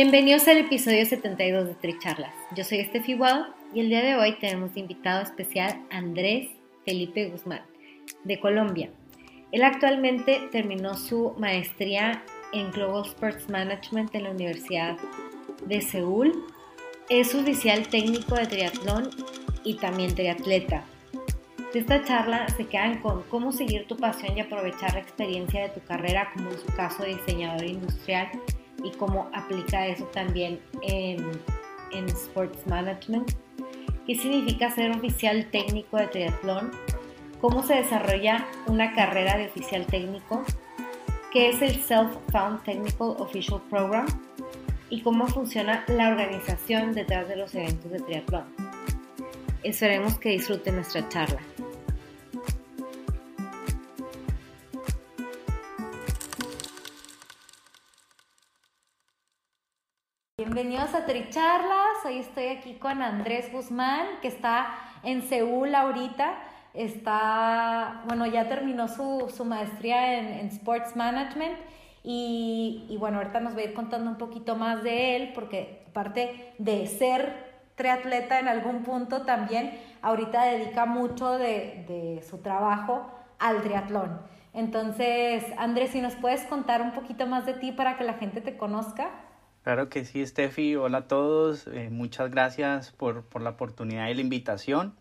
Bienvenidos al episodio 72 de Tricharlas. Yo soy Estefi Wow y el día de hoy tenemos invitado especial Andrés Felipe Guzmán, de Colombia. Él actualmente terminó su maestría en Global Sports Management en la Universidad de Seúl. Es oficial técnico de triatlón y también triatleta. De esta charla se quedan con cómo seguir tu pasión y aprovechar la experiencia de tu carrera, como en su caso diseñador industrial, y cómo aplica eso también en, en Sports Management qué significa ser oficial técnico de triatlón, cómo se desarrolla una carrera de oficial técnico, qué es el Self-Found Technical Official Program y cómo funciona la organización detrás de los eventos de triatlón. Esperemos que disfruten nuestra charla. Bienvenidos a Tricharlas. Hoy estoy aquí con Andrés Guzmán, que está en Seúl ahorita. Está, bueno, ya terminó su, su maestría en, Sports Management. Y, y, bueno, ahorita nos va a ir contando un poquito más de él, porque aparte de ser triatleta en algún punto, también ahorita dedica mucho de, de su trabajo al triatlón. Entonces, Andrés, si nos puedes contar un poquito más de ti para que la gente te conozca. Claro que sí, Steffi. Hola a todos. Eh, muchas gracias por, por, la oportunidad y la invitación.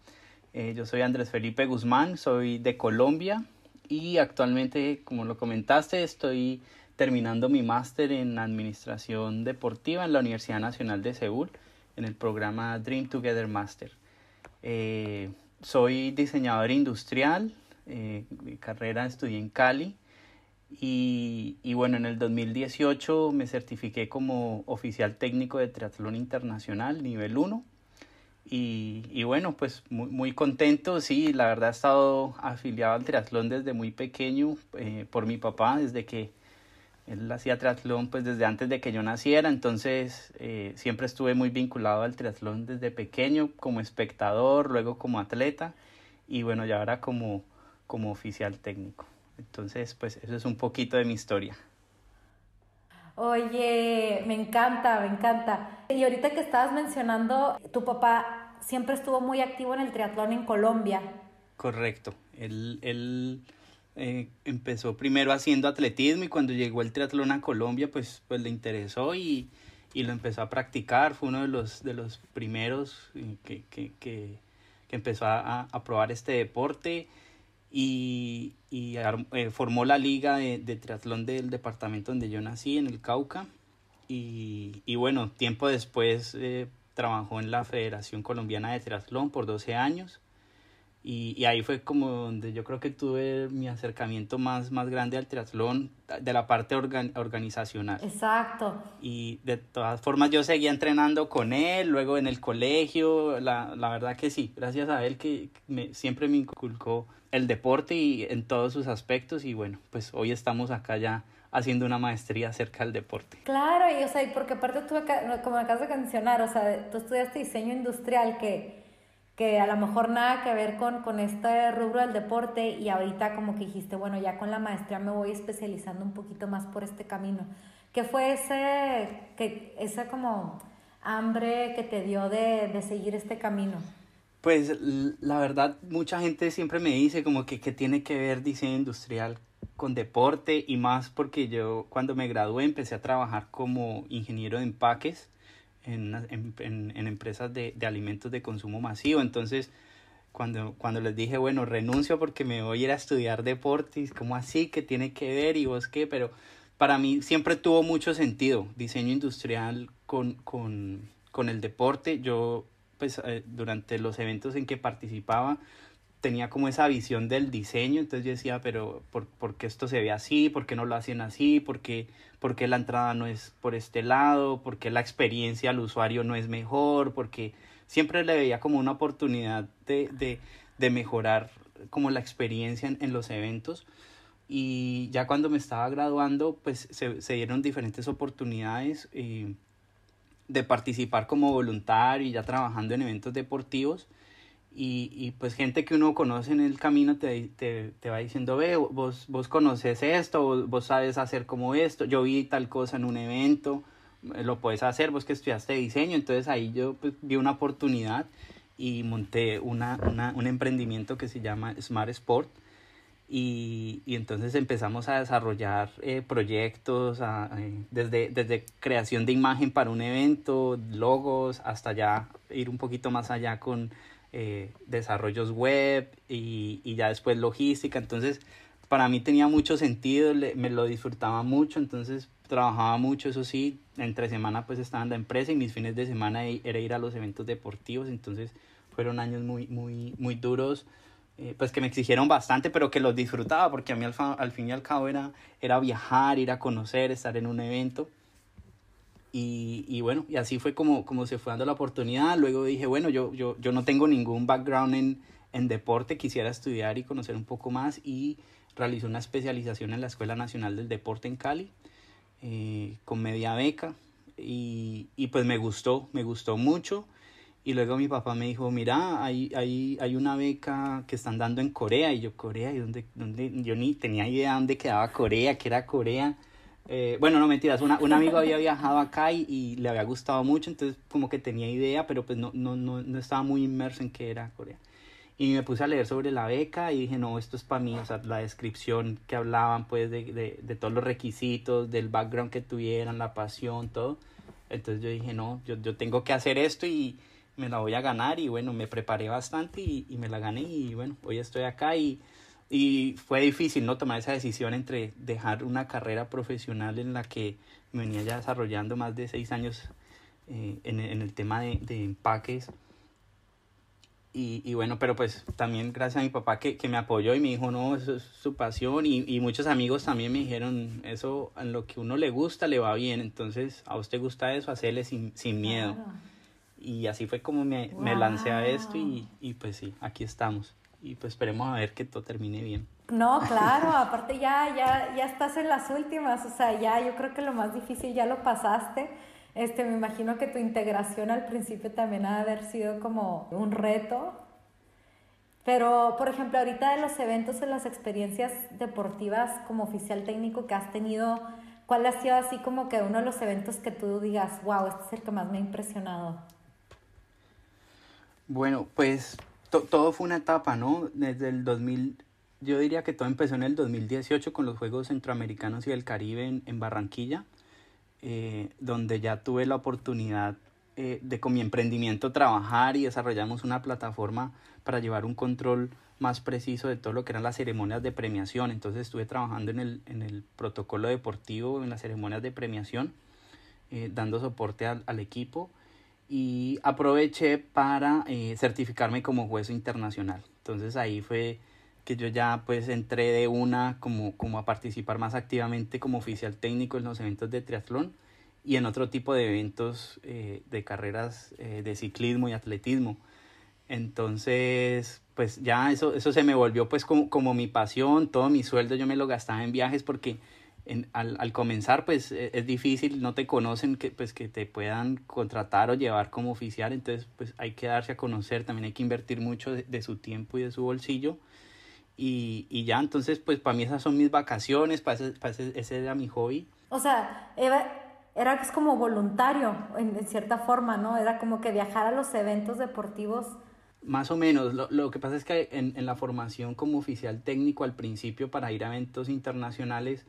Eh, yo soy Andrés Felipe Guzmán, soy de Colombia y actualmente, como lo comentaste, estoy terminando mi máster en Administración Deportiva en la Universidad Nacional de Seúl, en el programa Dream Together Master. Eh, soy diseñador industrial, mi carrera estudié en Cali y, y, bueno, en el 2018 me certifiqué como oficial técnico de triatlón internacional, nivel 1. Y, y bueno, pues muy, muy, contento, sí, la verdad he estado afiliado al triatlón desde muy pequeño eh, por mi papá, desde que él hacía triatlón pues desde antes de que yo naciera, entonces eh, siempre estuve muy vinculado al triatlón desde pequeño como espectador, luego como atleta y bueno, ya ahora como, como oficial técnico. Entonces, pues eso es un poquito de mi historia. Oye, me encanta, me encanta. Y ahorita que estabas mencionando, tu papá siempre estuvo muy activo en el triatlón en Colombia. Correcto. Él, él eh, empezó primero haciendo atletismo y cuando llegó el triatlón a Colombia, pues, pues le interesó y, y lo empezó a practicar. Fue uno de los, de los primeros que, que, que, que empezó a, a probar este deporte y, y eh, formó la liga de, de, triatlón del departamento donde yo nací, en el Cauca. Y, y bueno, tiempo después eh, trabajó en la Federación Colombiana de Triatlón por 12 años. Y, y, ahí fue como donde yo creo que tuve mi acercamiento más, más grande al triatlón de la parte organ, organizacional. Exacto. Y de todas formas yo seguía entrenando con él, luego en el colegio, la, la verdad que sí, gracias a él que me, siempre me inculcó el deporte y en todos sus aspectos y bueno, pues hoy estamos acá ya haciendo una maestría acerca del deporte. Claro, y o sea, porque aparte tú, como acabas de mencionar, o sea, tú estudiaste diseño industrial que, que a lo mejor nada que ver con, con este rubro del deporte y ahorita como que dijiste, bueno, ya con la maestría me voy especializando un poquito más por este camino. ¿Qué fue ese, que, esa como hambre que te dio de, de seguir este camino? Pues la verdad, mucha gente siempre me dice como que, que tiene que ver diseño industrial con deporte y más porque yo cuando me gradué empecé a trabajar como ingeniero de empaques en, en, en, empresas de, de, alimentos de consumo masivo. Entonces, cuando, cuando les dije, bueno, renuncio porque me voy a ir a estudiar deportes, ¿cómo así? ¿Qué tiene que ver? ¿Y vos qué? Pero para mí siempre tuvo mucho sentido diseño industrial con, con, con el deporte. Yo, pues, eh, durante los eventos en que participaba, tenía como esa visión del diseño, entonces yo decía, pero ¿por, ¿por, qué esto se ve así? ¿Por qué no lo hacen así? ¿Por qué, ¿Por qué la entrada no es por este lado? ¿Por qué la experiencia al usuario no es mejor? Porque siempre le veía como una oportunidad de, de, de mejorar como la experiencia en, los eventos. Y ya cuando me estaba graduando, pues se, se dieron diferentes oportunidades eh, de participar como voluntario y ya trabajando en eventos deportivos. Y, y, pues gente que uno conoce en el camino te, te, te va diciendo, ve, vos, vos conoces esto, vos, vos, sabes hacer como esto, yo vi tal cosa en un evento, lo puedes hacer, vos que estudiaste diseño, entonces ahí yo pues, vi una oportunidad y monté una, una, un emprendimiento que se llama Smart Sport y, y entonces empezamos a desarrollar eh, proyectos eh, desde, desde creación de imagen para un evento, logos, hasta ya ir un poquito más allá con eh, desarrollos web y, y, ya después logística. Entonces, para mí tenía mucho sentido, le, me lo disfrutaba mucho, entonces trabajaba mucho, eso sí, entre semana pues estaba en la empresa y mis fines de semana era ir a los eventos deportivos, entonces fueron años muy, muy, muy duros, eh, pues que me exigieron bastante, pero que los disfrutaba, porque a mí al, al fin y al cabo era, era viajar, ir a conocer, estar en un evento. Y, y, bueno, y así fue como, como se fue dando la oportunidad. Luego dije, bueno, yo, yo, yo no tengo ningún background en, en deporte, quisiera estudiar y conocer un poco más y realicé una especialización en la Escuela Nacional del Deporte en Cali eh, con media beca y, y, pues me gustó, me gustó mucho. Y luego mi papá me dijo, mira, hay, hay, hay una beca que están dando en Corea. Y yo, Corea, ¿y dónde, dónde? Yo ni tenía idea dónde quedaba Corea, que era Corea. Eh, bueno, no mentiras, una, un amigo había viajado acá y, y, le había gustado mucho, entonces como que tenía idea, pero pues no, no, no, no estaba muy inmerso en qué era Corea. Y me puse a leer sobre la beca y dije, no, esto es para mí, o sea, la descripción que hablaban pues de, de, de todos los requisitos, del background que tuvieran, la pasión, todo. Entonces yo dije, no, yo, yo tengo que hacer esto y me la voy a ganar y bueno, me preparé bastante y, y me la gané y bueno, hoy estoy acá y y fue difícil no tomar esa decisión entre dejar una carrera profesional en la que me venía ya desarrollando más de seis años eh, en, en, el tema de, de empaques. Y, y, bueno pero pues también gracias a mi papá que, que, me apoyó y me dijo no eso es su pasión y, y muchos amigos también me dijeron eso en lo que uno le gusta le va bien entonces a usted gusta eso hacerle sin, sin miedo claro. y así fue como me, wow. me lancé a esto y, y pues sí aquí estamos y pues esperemos a ver que todo termine bien. No, claro, aparte ya, ya, ya estás en las últimas, o sea, ya yo creo que lo más difícil ya lo pasaste. Este, me imagino que tu integración al principio también ha de haber sido como un reto. Pero, por ejemplo, ahorita de los eventos, en las experiencias deportivas como oficial técnico que has tenido, ¿cuál ha sido así como que uno de los eventos que tú digas, wow, este es el que más me ha impresionado? Bueno, pues to, todo fue una etapa, ¿no? Desde el 2000, yo diría que todo empezó en el 2018 con los Juegos Centroamericanos y del Caribe en, en Barranquilla, eh, donde ya tuve la oportunidad eh, de con mi emprendimiento trabajar y desarrollamos una plataforma para llevar un control más preciso de todo lo que eran las ceremonias de premiación. Entonces estuve trabajando en el, en el protocolo deportivo, en las ceremonias de premiación, eh, dando soporte al, al equipo y aproveché para eh, certificarme como juez internacional. Entonces ahí fue que yo ya pues entré de una como, como a participar más activamente como oficial técnico en los eventos de triatlón y en otro tipo de eventos eh, de carreras eh, de ciclismo y atletismo. Entonces, pues ya eso, eso se me volvió pues como, como mi pasión, todo mi sueldo yo me lo gastaba en viajes porque en, al, al, comenzar pues e, es difícil, no te conocen que pues que te puedan contratar o llevar como oficial, entonces pues hay que darse a conocer, también hay que invertir mucho de, de su tiempo y de su bolsillo y, y, ya, entonces pues para mí esas son mis vacaciones, para ese, para ese, ese era mi hobby. O sea, Eva, era como voluntario en, en, cierta forma, ¿no? Era como que viajar a los eventos deportivos. Más o menos, lo, lo que pasa es que en, en la formación como oficial técnico al principio para ir a eventos internacionales,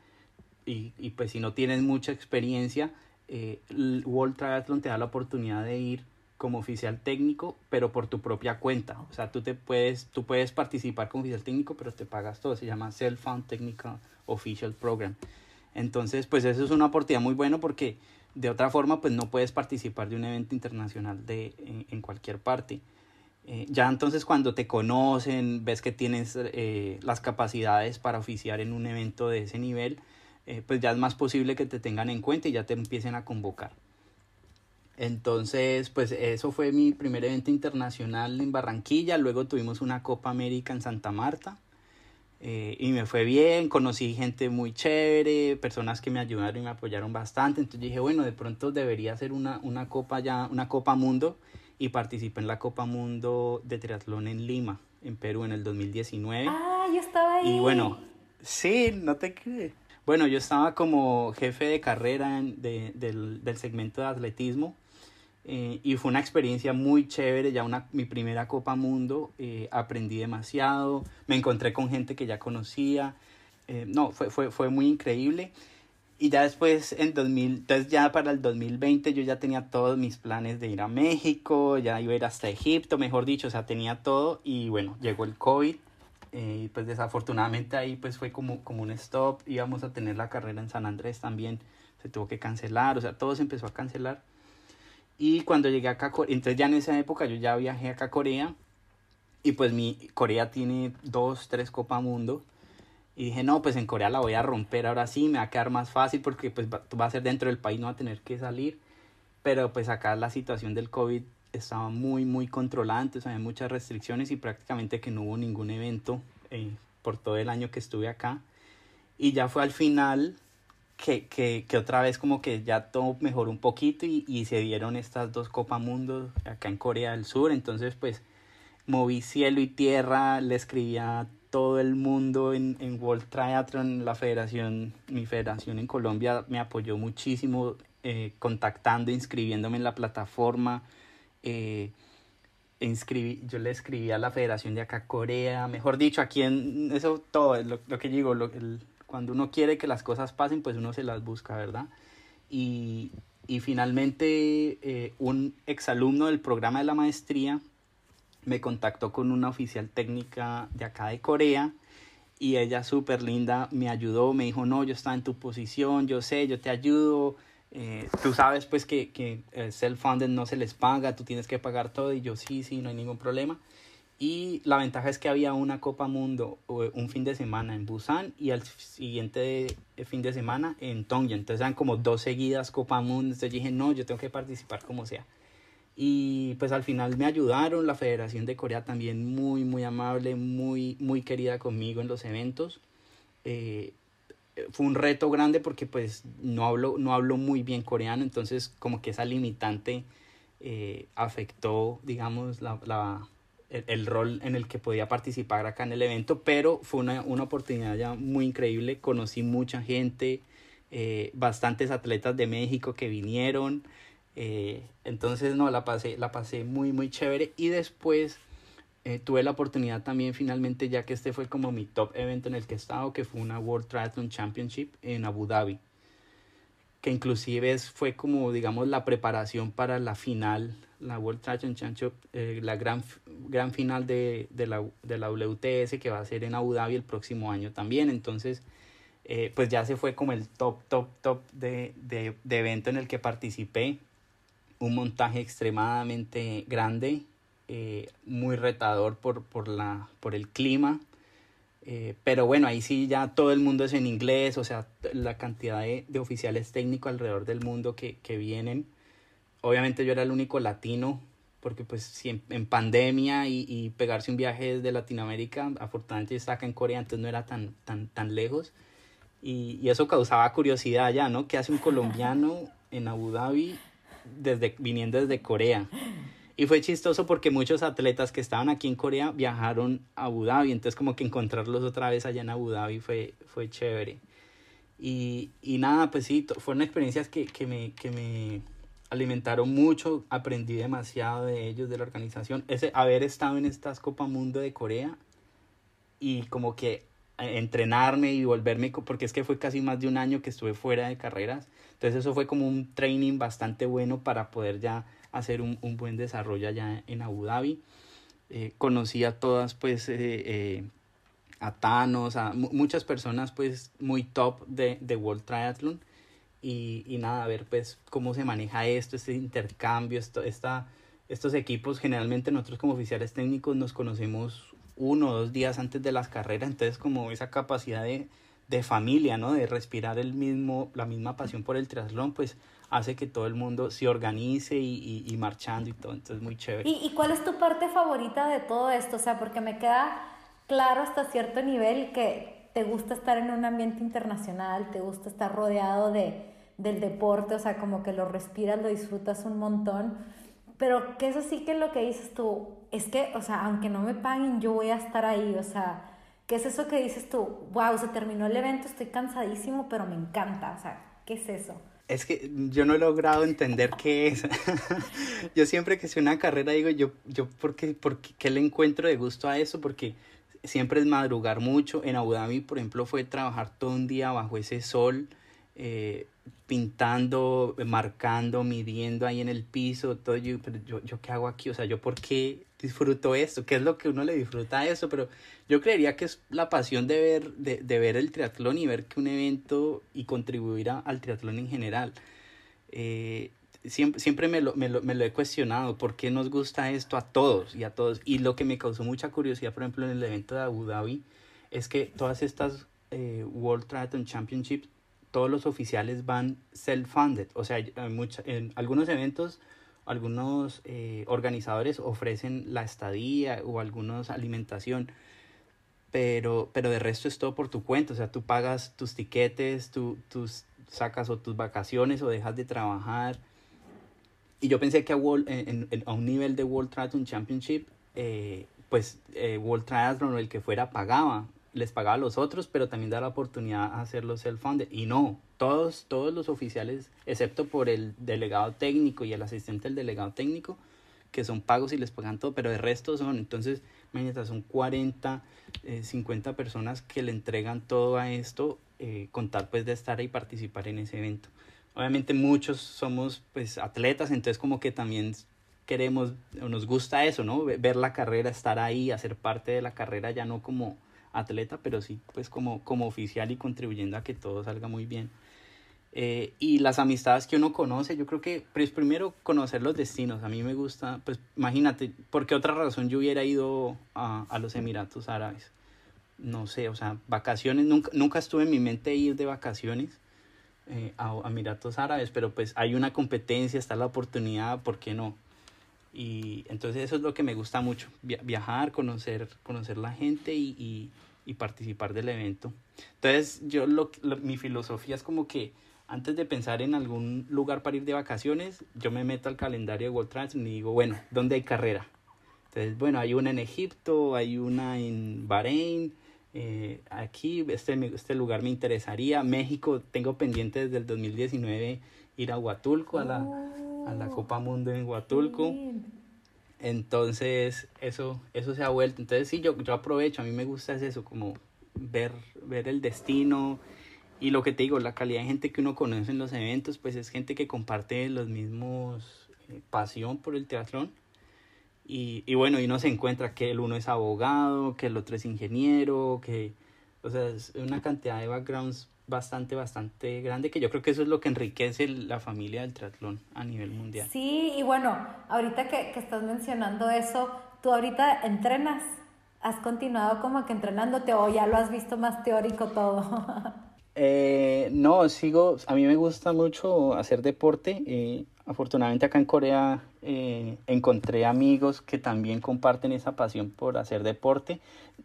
y, y, pues si no tienes mucha experiencia, eh, World Triathlon te da la oportunidad de ir como oficial técnico, pero por tu propia cuenta. O sea, tú, te puedes, tú puedes participar como oficial técnico, pero te pagas todo. Se llama Self-Found Technical Official Program. Entonces, pues eso es una oportunidad muy buena porque de otra forma, pues no puedes participar de un evento internacional de, en, cualquier parte. Eh, ya entonces cuando te conocen, ves que tienes eh, las capacidades para oficiar en un evento de ese nivel, eh, pues ya es más posible que te tengan en cuenta y ya te empiecen a convocar. Entonces, pues eso fue mi primer evento internacional en Barranquilla. Luego tuvimos una Copa América en Santa Marta. Eh, y me fue bien, conocí gente muy chévere, personas que me ayudaron y me apoyaron bastante. Entonces dije, bueno, de pronto debería hacer una, una Copa ya, una Copa Mundo. Y participé en la Copa Mundo de Triatlón en Lima, en Perú, en el 2019. Ah, yo estaba ahí. Y bueno, sí, no te crees. Bueno, yo estaba como jefe de carrera de, del, del segmento de atletismo eh, y fue una experiencia muy chévere, ya una, mi primera Copa Mundo, eh, aprendí demasiado, me encontré con gente que ya conocía, eh, no, fue, fue, fue muy increíble. Y ya después, en 2000, entonces ya para el 2020 yo ya tenía todos mis planes de ir a México, ya iba a ir hasta Egipto, mejor dicho, o sea, tenía todo y bueno, llegó el COVID y pues desafortunadamente ahí pues fue como, como un stop, íbamos a tener la carrera en San Andrés también, se tuvo que cancelar, o sea, todo se empezó a cancelar. Y cuando llegué acá, entonces ya en esa época yo ya viajé acá a Corea. Y pues mi Corea tiene dos, tres Copa Mundo. Y dije, no, pues en Corea la voy a romper ahora sí, me va a quedar más fácil porque pues va, va a ser dentro del país, no va a tener que salir. Pero pues acá la situación del COVID estaba muy, muy controlada, entonces había muchas restricciones y prácticamente que no hubo ningún evento eh, por todo el año que estuve acá. Y ya fue al final que, que, que, otra vez como que ya todo mejoró un poquito y, y, se dieron estas dos Copa Mundo acá en Corea del Sur. Entonces pues moví cielo y tierra, le escribí a todo el mundo en, en World Triathlon, la federación, mi federación en Colombia me apoyó muchísimo eh, contactando, inscribiéndome en la plataforma. Eh, inscribí, yo le escribí a la federación de acá Corea, mejor dicho, aquí en eso todo, lo, lo que digo, lo, el, cuando uno quiere que las cosas pasen, pues uno se las busca, ¿verdad? Y, y finalmente eh, un exalumno del programa de la maestría me contactó con una oficial técnica de acá de Corea y ella súper linda me ayudó, me dijo, no, yo estaba en tu posición, yo sé, yo te ayudo, eh, tú sabes pues que, que el self-funded no se les paga, tú tienes que pagar todo y yo sí, sí, no hay ningún problema. Y la ventaja es que había una Copa Mundo un fin de semana en Busan y al siguiente fin de semana en Tongyang. Entonces eran como dos seguidas Copa Mundo. Entonces dije, no, yo tengo que participar como sea. Y pues al final me ayudaron. La Federación de Corea también muy, muy amable, muy, muy querida conmigo en los eventos. Eh, fue un reto grande porque pues no hablo, no hablo muy bien coreano. Entonces como que esa limitante eh, afectó, digamos, la, la el, rol en el que podía participar acá en el evento, pero fue una, una oportunidad ya muy increíble, conocí mucha gente, eh, bastantes atletas de México que vinieron, eh, entonces no, la pasé, la pasé muy muy chévere y después eh, tuve la oportunidad también finalmente, ya que este fue como mi top evento en el que he estado, que fue una World Triathlon Championship en Abu Dhabi, que inclusive fue como digamos la preparación para la final la World Triathlon Championship, eh, la gran, gran final de, de, la, de la WTS que va a ser en Abu Dhabi el próximo año también. Entonces, eh, pues ya se fue como el top, top, top de, de, de, evento en el que participé. Un montaje extremadamente grande, eh, muy retador por, por, la, por el clima. Eh, pero bueno, ahí sí ya todo el mundo es en inglés, o sea, la cantidad de, de oficiales técnicos alrededor del mundo que, que vienen obviamente yo era el único latino, porque pues en, pandemia y, y, pegarse un viaje desde Latinoamérica, afortunadamente está acá en Corea, entonces no era tan, tan, tan lejos. Y, y eso causaba curiosidad ya, ¿no? ¿Qué hace un colombiano en Abu Dhabi desde, viniendo desde Corea? Y fue chistoso porque muchos atletas que estaban aquí en Corea viajaron a Abu Dhabi, entonces como que encontrarlos otra vez allá en Abu Dhabi fue, fue chévere. Y, y nada, pues sí, fueron experiencias que, que me, que me alimentaron mucho, aprendí demasiado de ellos, de la organización. Ese, haber estado en estas Copa Mundo de Corea y como que eh, entrenarme y volverme, porque es que fue casi más de un año que estuve fuera de carreras. Entonces eso fue como un training bastante bueno para poder ya hacer un, un buen desarrollo allá en Abu Dhabi. Eh, conocí a todas, pues, eh, eh, a Thanos, a muchas personas, pues, muy top de, de World Triathlon. Y, y, nada, a ver, pues, cómo se maneja esto, este intercambio, esto, esta, estos equipos. Generalmente nosotros como oficiales técnicos nos conocemos uno o dos días antes de las carreras, entonces como esa capacidad de, de familia, ¿no? De respirar el mismo, la misma pasión por el triatlón, pues hace que todo el mundo se organice y, y, marchando y todo, entonces muy chévere. ¿Y, ¿Y, cuál es tu parte favorita de todo esto? O sea, porque me queda claro hasta cierto nivel que te gusta estar en un ambiente internacional, te gusta estar rodeado de, del deporte, o sea, como que lo respiras, lo disfrutas un montón, pero que eso sí que lo que dices tú, es que, o sea, aunque no me paguen, yo voy a estar ahí, o sea, ¿qué es eso que dices tú? Wow, se terminó el evento, estoy cansadísimo, pero me encanta, o sea, ¿qué es eso? Es que yo no he logrado entender qué es. yo siempre que sea una carrera digo, yo, yo ¿por, qué, ¿por qué le encuentro de gusto a eso? Porque siempre es madrugar mucho. En Abu Dhabi, por ejemplo, fue trabajar todo un día bajo ese sol, eh, pintando, marcando, midiendo ahí en el piso, todo. Yo, pero yo, yo, ¿qué hago aquí? O sea, ¿yo por qué disfruto esto? ¿Qué es lo que uno le disfruta a eso? Pero yo creería que es la pasión de ver, de, de ver el triatlón y ver que un evento y contribuir al triatlón en general. Eh, siempre, siempre me, lo, me, lo, me lo he cuestionado, ¿por qué nos gusta esto a todos y a todos? Y lo que me causó mucha curiosidad, por ejemplo, en el evento de Abu Dhabi, es que todas estas eh, World Triathlon Championships, todos los oficiales van self-funded, o sea, en, mucha, en algunos eventos, algunos eh, organizadores ofrecen la estadía o algunos alimentación, pero, pero de resto es todo por tu cuenta, o sea, tú pagas tus tiquetes, tú, tus sacas o tus vacaciones o dejas de trabajar, y yo pensé que a, World, en, en, a un nivel de World Triathlon Championship, eh, pues eh, World Triathlon o el que fuera pagaba, les pagaba a los otros, pero también da la oportunidad a hacerlo self-funded. Y no, todos, todos los oficiales, excepto por el delegado técnico y el asistente del delegado técnico, que son pagos y les pagan todo, pero el resto son, entonces, imagínate, son 40, eh, 50 personas que le entregan todo a esto, eh, contar pues de estar y participar en ese evento obviamente muchos somos pues atletas, entonces como que también queremos o nos gusta eso, ¿no? Ver la carrera, estar ahí, hacer parte de la carrera ya no como atleta, pero sí pues como, como oficial y contribuyendo a que todo salga muy bien. Eh, y las amistades que uno conoce, yo creo que pues primero conocer los destinos, a mí me gusta, pues imagínate, ¿por qué otra razón yo hubiera ido a, a los Emiratos Árabes? No sé, o sea, vacaciones, nunca, nunca estuve en mi mente ir de vacaciones, eh, a, a Emiratos Árabes, pero pues hay una competencia, está la oportunidad, ¿por qué no? Y entonces eso es lo que me gusta mucho, viajar, conocer, conocer la gente y, y, y participar del evento. Entonces yo lo, lo, mi filosofía es como que antes de pensar en algún lugar para ir de vacaciones, yo me meto al calendario de World Trans y digo, bueno, ¿dónde hay carrera? Entonces, bueno, hay una en Egipto, hay una en Bahrein, eh, aquí este, este lugar me interesaría. México, tengo pendiente desde el 2019 ir a Huatulco, a la, a la Copa Mundo en Huatulco. Entonces, eso, eso se ha vuelto. Entonces, sí, yo, yo aprovecho, a mí me gusta es eso, como ver, ver el destino. Y lo que te digo, la calidad de gente que uno conoce en los eventos, pues es gente que comparte los mismos eh, pasión por el teatrón y, y bueno, y uno se encuentra que el uno es abogado, que el otro es ingeniero, que, o sea, es una cantidad de backgrounds bastante, bastante grande, que yo creo que eso es lo que enriquece la familia del triatlón a nivel mundial. Sí, y bueno, ahorita que, que estás mencionando eso, tú ahorita entrenas, has continuado como que entrenándote o ya lo has visto más teórico todo. eh, no, sigo, a mí me gusta mucho hacer deporte, eh, afortunadamente acá en Corea eh, encontré amigos que también comparten esa pasión por hacer deporte.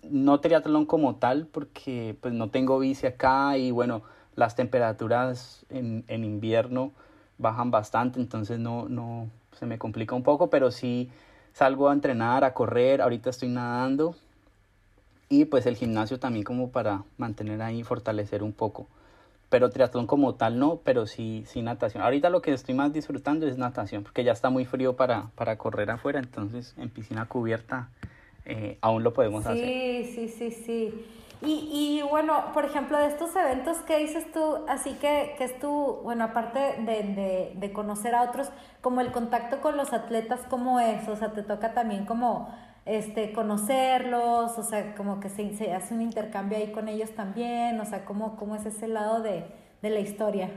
No triatlón como tal, porque pues no tengo bici acá y bueno, las temperaturas en, en invierno bajan bastante, entonces no, no se me complica un poco, pero sí salgo a entrenar, a correr, ahorita estoy nadando y pues el gimnasio también como para mantener ahí, fortalecer un poco pero triatlón como tal no, pero sí, sí natación. Ahorita lo que estoy más disfrutando es natación, porque ya está muy frío para, para correr afuera, entonces en piscina cubierta eh, aún lo podemos sí, hacer. Sí, sí, sí, sí. Y, y, bueno, por ejemplo, de estos eventos que dices tú, así que, que es tú, bueno, aparte de, de, de, conocer a otros, como el contacto con los atletas, ¿cómo es? O sea, te toca también como este, conocerlos, o sea, como que se, se hace un intercambio ahí con ellos también, o sea, ¿cómo, cómo es ese lado de, de la historia?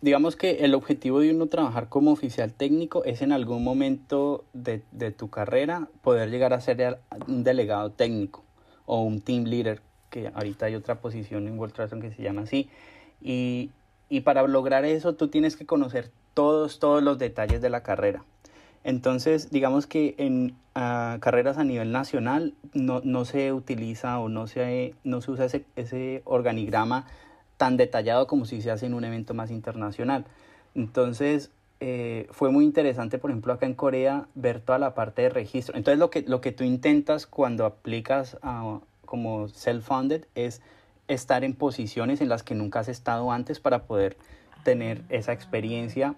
digamos que el objetivo de uno trabajar como oficial técnico es en algún momento de, de, tu carrera poder llegar a ser un delegado técnico o un team leader, que ahorita hay otra posición en World Triathlon que se llama así. Y, y para lograr eso tú tienes que conocer todos, todos los detalles de la carrera. Entonces, digamos que en uh, carreras a nivel nacional no, no, se utiliza o no se, no se usa ese, ese organigrama tan detallado como si se hace en un evento más internacional. Entonces, eh, fue muy interesante, por ejemplo, acá en Corea, ver toda la parte de registro. Entonces, lo que, lo que tú intentas cuando aplicas como self-funded es estar en posiciones en las que nunca has estado antes para poder tener esa experiencia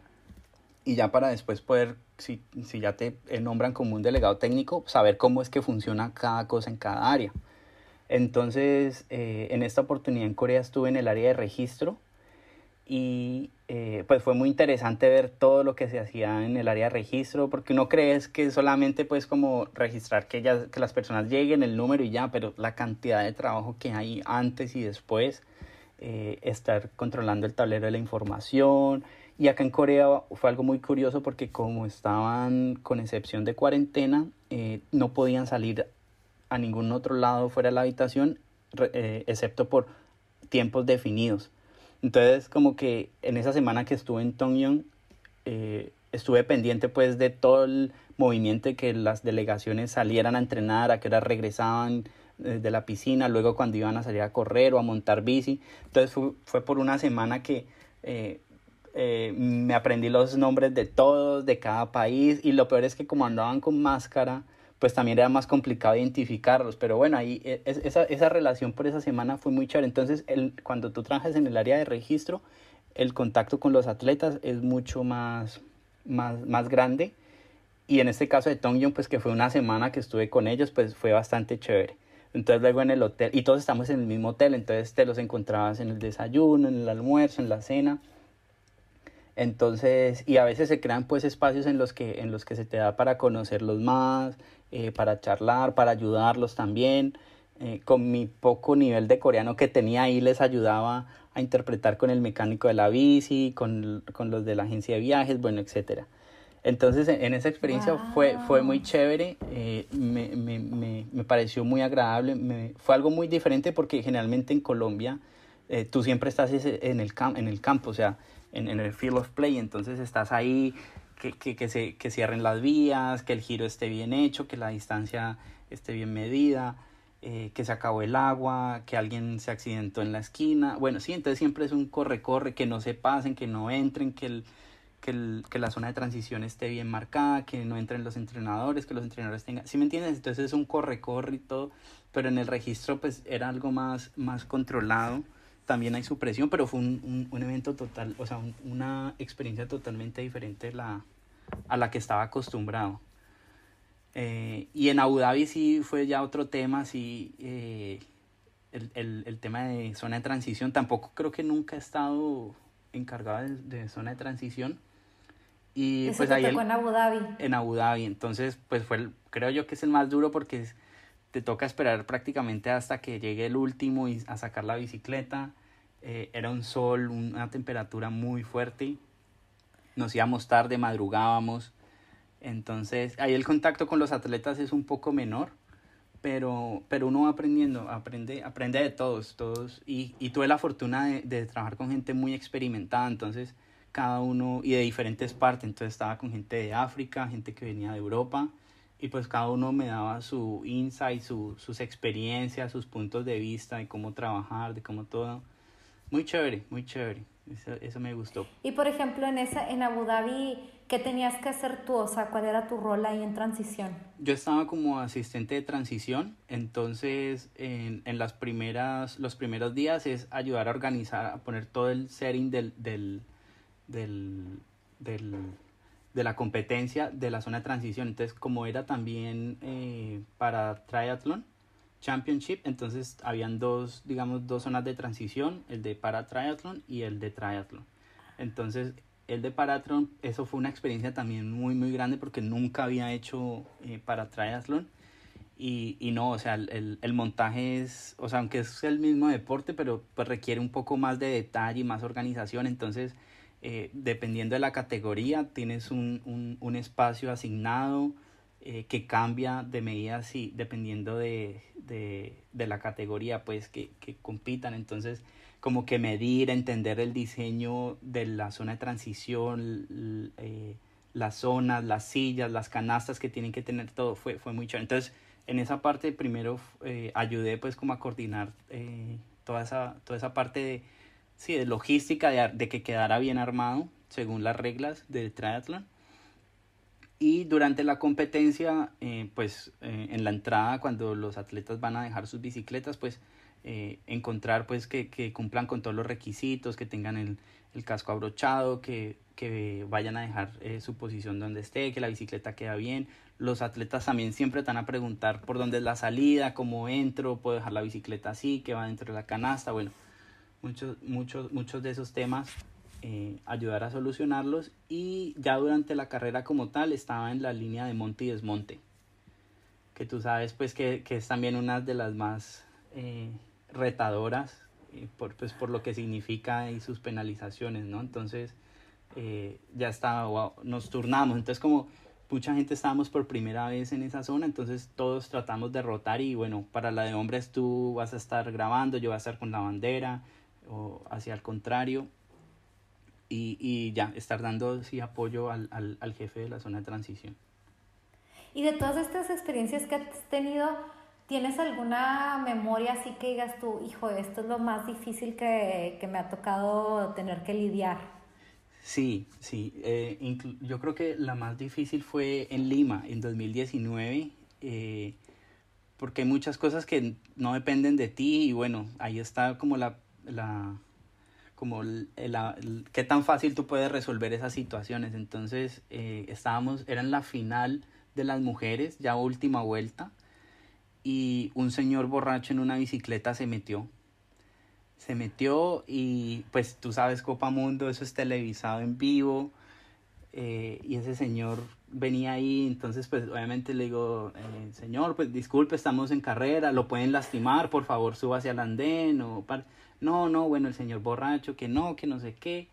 y ya para después poder, si, si ya te nombran como un delegado técnico, saber cómo es que funciona cada cosa en cada área. Entonces, eh, en esta oportunidad en Corea estuve en el área de registro y eh, pues fue muy interesante ver todo lo que se hacía en el área de registro, porque no crees que solamente pues como registrar que, que las personas lleguen, el número y ya, pero la cantidad de trabajo que hay antes y después, eh, estar controlando el tablero de la información. Y acá en Corea fue algo muy curioso porque como estaban con excepción de cuarentena, no podían salir a ningún otro lado fuera de la habitación, eh, excepto por tiempos definidos. Entonces, como que en esa semana que estuve en Tongyong, eh, estuve pendiente pues de todo el movimiento que las delegaciones salieran a entrenar, a que hora regresaban eh, de la piscina, luego cuando iban a salir a correr o a montar bici. Entonces fue, fue por una semana que me aprendí los nombres de todos, de cada país, y lo peor es que como andaban con máscara, pues también era más complicado identificarlos. Pero bueno, ahí e, esa, esa relación por esa semana fue muy chévere. Entonces, el, cuando tú trabajas en el área de registro, el contacto con los atletas es mucho más, más, más grande. Y en este caso de Tongyong, pues que fue una semana que estuve con ellos, pues fue bastante chévere. Entonces luego en el hotel, y todos estamos en el mismo hotel, entonces te los encontrabas en el desayuno, en el almuerzo, en la cena. Entonces, y a veces se crean pues espacios en los que, en los que se te da para conocerlos más, eh, para charlar, para ayudarlos también. Eh, con mi poco nivel de coreano que tenía ahí les ayudaba a interpretar con el mecánico de la bici, con, con los de la agencia de viajes, bueno, etcétera. Entonces en esa experiencia fue, fue muy chévere, eh, me, me, me, me, pareció muy agradable, me, fue algo muy diferente porque generalmente en Colombia tú siempre estás en el, en el campo, o sea, en, en, el field of play, entonces estás ahí que, que, que, se, que cierren las vías, que el giro esté bien hecho, que la distancia esté bien medida, eh, que se acabó el agua, que alguien se accidentó en la esquina. Bueno, sí, entonces siempre es un corre-corre, que no se pasen, que no entren, que, el, que, el, que la zona de transición esté bien marcada, que no entren los entrenadores, que los entrenadores tengan... ¿Sí me entiendes? Entonces es un corre-corre y todo, pero en el registro pues era algo más, más controlado también hay su presión, pero fue un, un, evento total, o sea, una experiencia totalmente diferente la, a la que estaba acostumbrado. Eh, y en Abu Dhabi sí fue ya otro tema, sí, eh, el, el, el, tema de zona de transición. Tampoco creo que nunca he estado encargado de, de zona de transición. Y Eso pues ahí tocó en Abu Dhabi. En Abu Dhabi, entonces pues fue, el, creo yo que es el más duro porque te toca esperar prácticamente hasta que llegue el último y a sacar la bicicleta. Eh, era un sol, una temperatura muy fuerte. Nos íbamos tarde, madrugábamos. Entonces, ahí el contacto con los atletas es un poco menor, pero, pero uno va aprendiendo, aprende, aprende de todos, todos. Y, y tuve la fortuna de, de trabajar con gente muy experimentada, entonces cada uno y de diferentes partes. Entonces estaba con gente de África, gente que venía de Europa, y pues cada uno me daba su insight, su, sus experiencias, sus puntos de vista de cómo trabajar, de cómo todo. Muy chévere, muy chévere. Eso, eso, me gustó. Y por ejemplo, en esa en Abu Dhabi, ¿qué tenías que hacer tú? O sea, ¿cuál era tu rol ahí en transición? Yo estaba como asistente de transición, entonces en, en las primeras, los primeros días es ayudar a organizar, a poner todo el setting del, del, del, del de la competencia de la zona de transición. Entonces, como era también eh, para triatlón, Championship, entonces habían dos, digamos, dos zonas de transición, el de para triatlón y el de triatlón. Entonces, el de paratriatlón, eso fue una experiencia también muy, muy grande porque nunca había hecho eh, para triatlón. Y, y, no, o sea, el, el, montaje es, o sea, aunque es el mismo deporte, pero pues requiere un poco más de detalle y más organización. Entonces, eh, dependiendo de la categoría, tienes un, un, un espacio asignado eh, que cambia de medida si, dependiendo de, de, de, la categoría pues que, que compitan. Entonces, como que medir, entender el diseño de la zona de transición, eh, las zonas, las sillas, las canastas que tienen que tener todo, fue, fue muy chévere. Entonces, en esa parte primero eh, ayudé pues como a coordinar toda, esa, toda esa parte de, sí, de logística, de, de que quedara bien armado según las reglas del triatlón. Y durante la competencia, eh, pues eh, en la entrada, cuando los atletas van a dejar sus bicicletas, pues eh, encontrar pues que, que, cumplan con todos los requisitos, que tengan el, el casco abrochado, que, que vayan a dejar su posición donde esté, que la bicicleta queda bien. Los atletas también siempre están a preguntar por dónde es la salida, cómo entro, puedo dejar la bicicleta así, que va dentro de la canasta. Bueno, muchos, muchos, muchos de esos temas eh, ayudar a solucionarlos y ya durante la carrera como tal estaba en la línea de monte y desmonte que tú sabes pues que, que es también una de las más eh, retadoras eh, por, pues, por lo que significa y sus penalizaciones no entonces ya estaba wow, nos turnamos. Entonces como mucha gente estábamos por primera vez en esa zona entonces todos tratamos de rotar y bueno para la de hombres tú vas a estar grabando yo voy a estar con la bandera o hacia el contrario y, y ya, estar dando sí, apoyo al, al, al, jefe de la zona de transición. Y de todas estas experiencias que has tenido, ¿tienes alguna memoria así que digas tú, hijo, esto es lo más difícil que, que me ha tocado tener que lidiar? Sí, sí. Eh, yo creo que la más difícil fue en Lima, en 2019. Eh, porque hay muchas cosas que no dependen de ti y bueno, ahí está como la, la como el, qué tan fácil tú puedes resolver esas situaciones. Entonces eh, estábamos, era en la final de las mujeres, ya última vuelta, y un señor borracho en una bicicleta se metió. Se metió y pues tú sabes Copa Mundo, eso es televisado en vivo, eh, y ese señor venía ahí, entonces pues obviamente le digo, eh, señor, pues disculpe, estamos en carrera, lo pueden lastimar, por favor suba hacia el andén o... no, no, bueno, el señor borracho, que no, que no sé qué.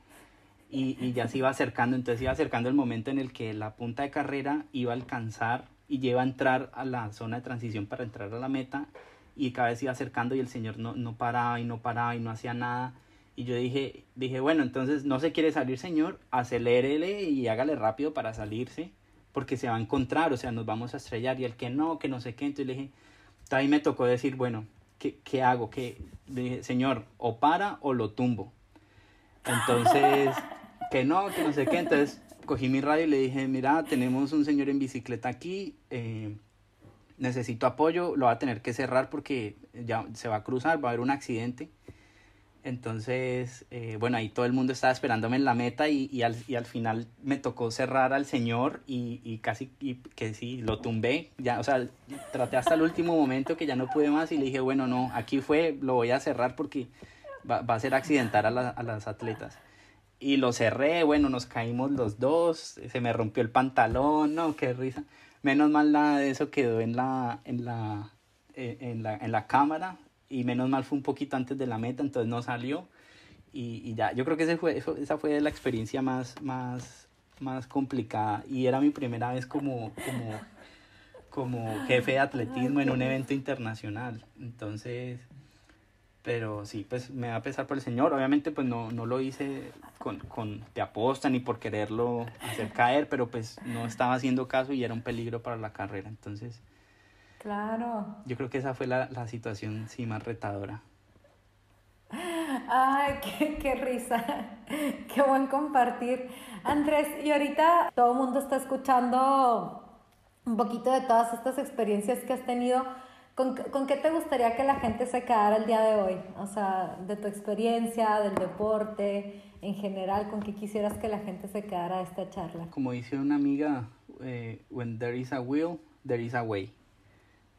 Y, y ya se iba acercando, entonces iba acercando el momento en el que la punta de carrera iba a alcanzar y iba a entrar a la zona de transición para entrar a la meta y cada vez iba acercando y el señor no, no paraba y no paraba y no hacía nada. Y yo dije, dije, bueno, entonces no se quiere salir, señor, acelérele y hágale rápido para salirse, porque se va a encontrar, o sea, nos vamos a estrellar. Y el que no, que no sé qué, entonces le dije, ahí me tocó decir, bueno, ¿qué, qué hago? ¿Qué? dije, señor, o para o lo tumbo. Entonces, que no, que no sé qué. Entonces, cogí mi radio y le dije, mira, tenemos un señor en bicicleta aquí, eh, necesito apoyo, lo va a tener que cerrar porque ya se va a cruzar, va a haber un accidente. Entonces, eh, bueno, ahí todo el mundo estaba esperándome en la meta y, y, al, y al final me tocó cerrar al señor y, y casi y que sí, lo tumbé. Ya, o sea, traté hasta el último momento que ya no pude más y le dije, bueno, no, aquí fue, lo voy a cerrar porque va, va a ser accidentar a, a las atletas. Y lo cerré, bueno, nos caímos los dos, se me rompió el pantalón, no, qué risa. Menos mal nada de eso quedó en la, en la, eh, en la, en la cámara, y menos mal fue un poquito antes de la meta, entonces no salió. Y, y ya, yo creo que ese fue, esa fue la experiencia más, más, más complicada. Y era mi primera vez como, como, como jefe de atletismo en un evento internacional. Entonces, pero sí, pues me va a pesar por el Señor. Obviamente, pues no, no lo hice con, con de aposta ni por quererlo hacer caer, pero pues no estaba haciendo caso y era un peligro para la carrera. Entonces, Claro. Yo creo que esa fue la, la situación sí más retadora. Ay, qué, qué, risa, qué buen compartir. Andrés, y ahorita todo el mundo está escuchando un poquito de todas estas experiencias que has tenido. ¿Con, ¿Con, qué te gustaría que la gente se quedara el día de hoy? O sea, de tu experiencia, del deporte, en general, ¿con qué quisieras que la gente se quedara de esta charla? Como dice una amiga, eh, when there is a will, there is a way.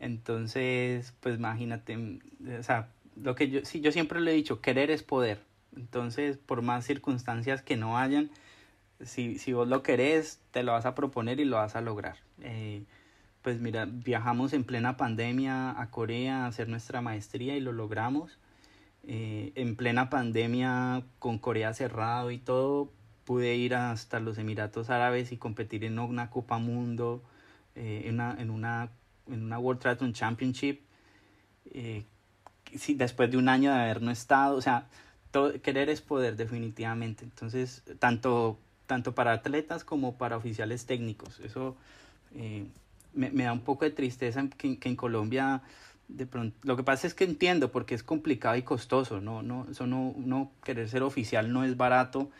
Entonces, pues imagínate, o sea, lo que yo, sí, yo siempre le he dicho, querer es poder. Entonces, por más circunstancias que no hayan, si, si vos lo querés, te lo vas a proponer y lo vas a lograr. Eh, pues mira, viajamos en plena pandemia a Corea a hacer nuestra maestría y lo logramos. Eh, en plena pandemia, con Corea cerrado y todo, pude ir hasta los Emiratos Árabes y competir en una Copa Mundo, eh, en, una, en, una, en una World Triathlon Championship. Eh, sí, después de un año de haber no estado, o sea, todo, querer es poder definitivamente. Entonces, tanto, tanto para atletas como para oficiales técnicos. Eso eh, me, me, da un poco de tristeza que, que, en Colombia, de pronto, lo que pasa es que entiendo porque es complicado y costoso, no, no, eso no, no querer ser oficial no es barato.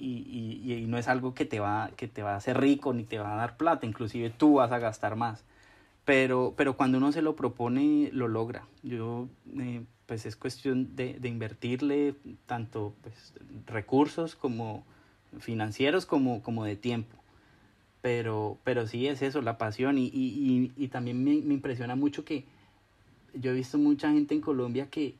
Y, y, y, no es algo que te, va, que te va a hacer rico ni te va a dar plata, inclusive tú vas a gastar más pero, pero cuando uno se lo propone, lo logra. Yo, eh, pues es cuestión de, invertirle tanto pues, recursos como financieros como, como de tiempo. Pero, pero sí es eso, la pasión. Y, y, y, también me, me, impresiona mucho que yo he visto mucha gente en Colombia que,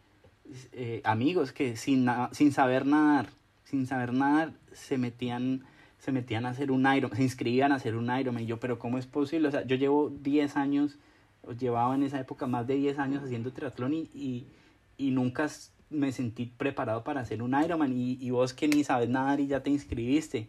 eh, amigos, que sin, sin saber nadar, sin saber nadar, se metían se metían a hacer un Iron, se inscribían a hacer un Ironman. Y yo, pero ¿cómo es posible? O sea, yo llevo 10 años, llevaba en esa época más de 10 años haciendo triatlón y, y, nunca me sentí preparado para hacer un Ironman. Y, y, vos que ni sabes nadar y ya te inscribiste.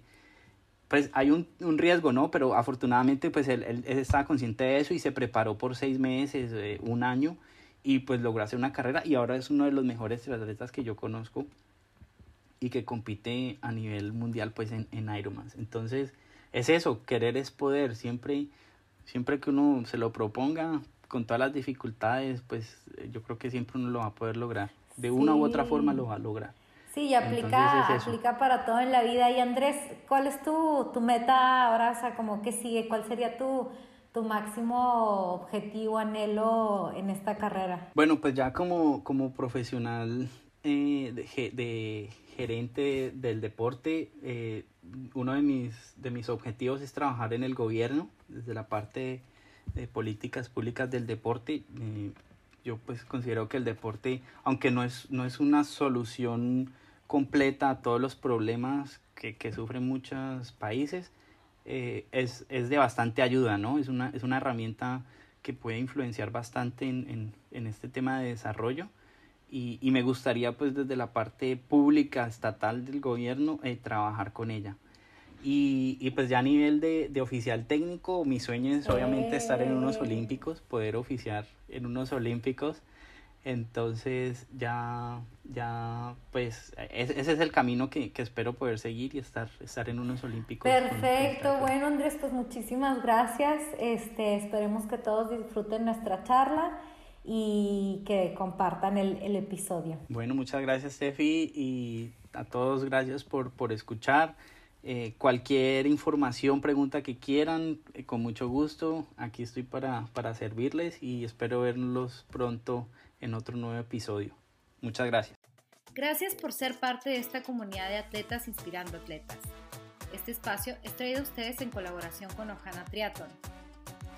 Pues hay un, un riesgo, ¿no? Pero afortunadamente pues él, él, estaba consciente de eso y se preparó por seis meses, eh, un año, y pues logró hacer una carrera y ahora es uno de los mejores triatletas que yo conozco y que compite a nivel mundial pues en, en Ironman. Entonces es eso, querer es poder, siempre, siempre que uno se lo proponga con todas las dificultades, pues yo creo que siempre uno lo va a poder lograr. De sí. una u otra forma lo va a lograr. Sí, y aplica, es aplica para todo en la vida. Y Andrés, ¿cuál es tu, tu meta ahora? O sea, como que sigue, ¿cuál sería tu, tu máximo objetivo, anhelo en esta carrera? Bueno, pues ya como, como profesional eh, de, de, gerente del deporte, eh, uno de mis, de mis objetivos es trabajar en el gobierno, desde la parte de políticas públicas del deporte. Eh, yo pues considero que el deporte, aunque no es, no es una solución completa a todos los problemas que, que sufren muchos países, eh, es, es, de bastante ayuda, ¿no? Es una, es una herramienta que puede influenciar bastante en, en, en este tema de desarrollo y, y, me gustaría pues desde la parte pública estatal del gobierno eh, trabajar con ella. Y, y, pues ya a nivel de, de, oficial técnico, mi sueño es obviamente estar en unos olímpicos, poder oficiar en unos olímpicos. Entonces ya, ya pues ese es el camino que, que espero poder seguir y estar, estar en unos olímpicos. Perfecto, bueno Andrés, pues muchísimas gracias. Este, esperemos que todos disfruten nuestra charla y que compartan el, el episodio. Bueno, muchas gracias Steffi y a todos gracias por, por escuchar. Eh, cualquier información, pregunta que quieran, eh, con mucho gusto, aquí estoy para, para servirles y espero verlos pronto en otro nuevo episodio. Muchas gracias. Gracias por ser parte de esta comunidad de atletas inspirando atletas. Este espacio es traído a ustedes en colaboración con Ojana Triathlon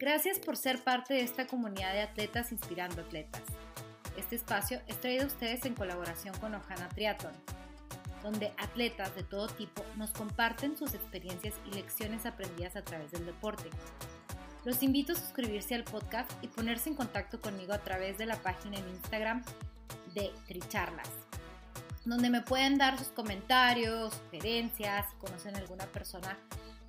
Gracias por ser parte de esta comunidad de atletas inspirando atletas. Este espacio es traído a ustedes en colaboración con Ojana Triathlon, donde atletas de todo tipo nos comparten sus experiencias y lecciones aprendidas a través del deporte. Los invito a suscribirse al podcast y ponerse en contacto conmigo a través de la página en Instagram de Tricharlas, donde me pueden dar sus comentarios, sugerencias, si conocen alguna persona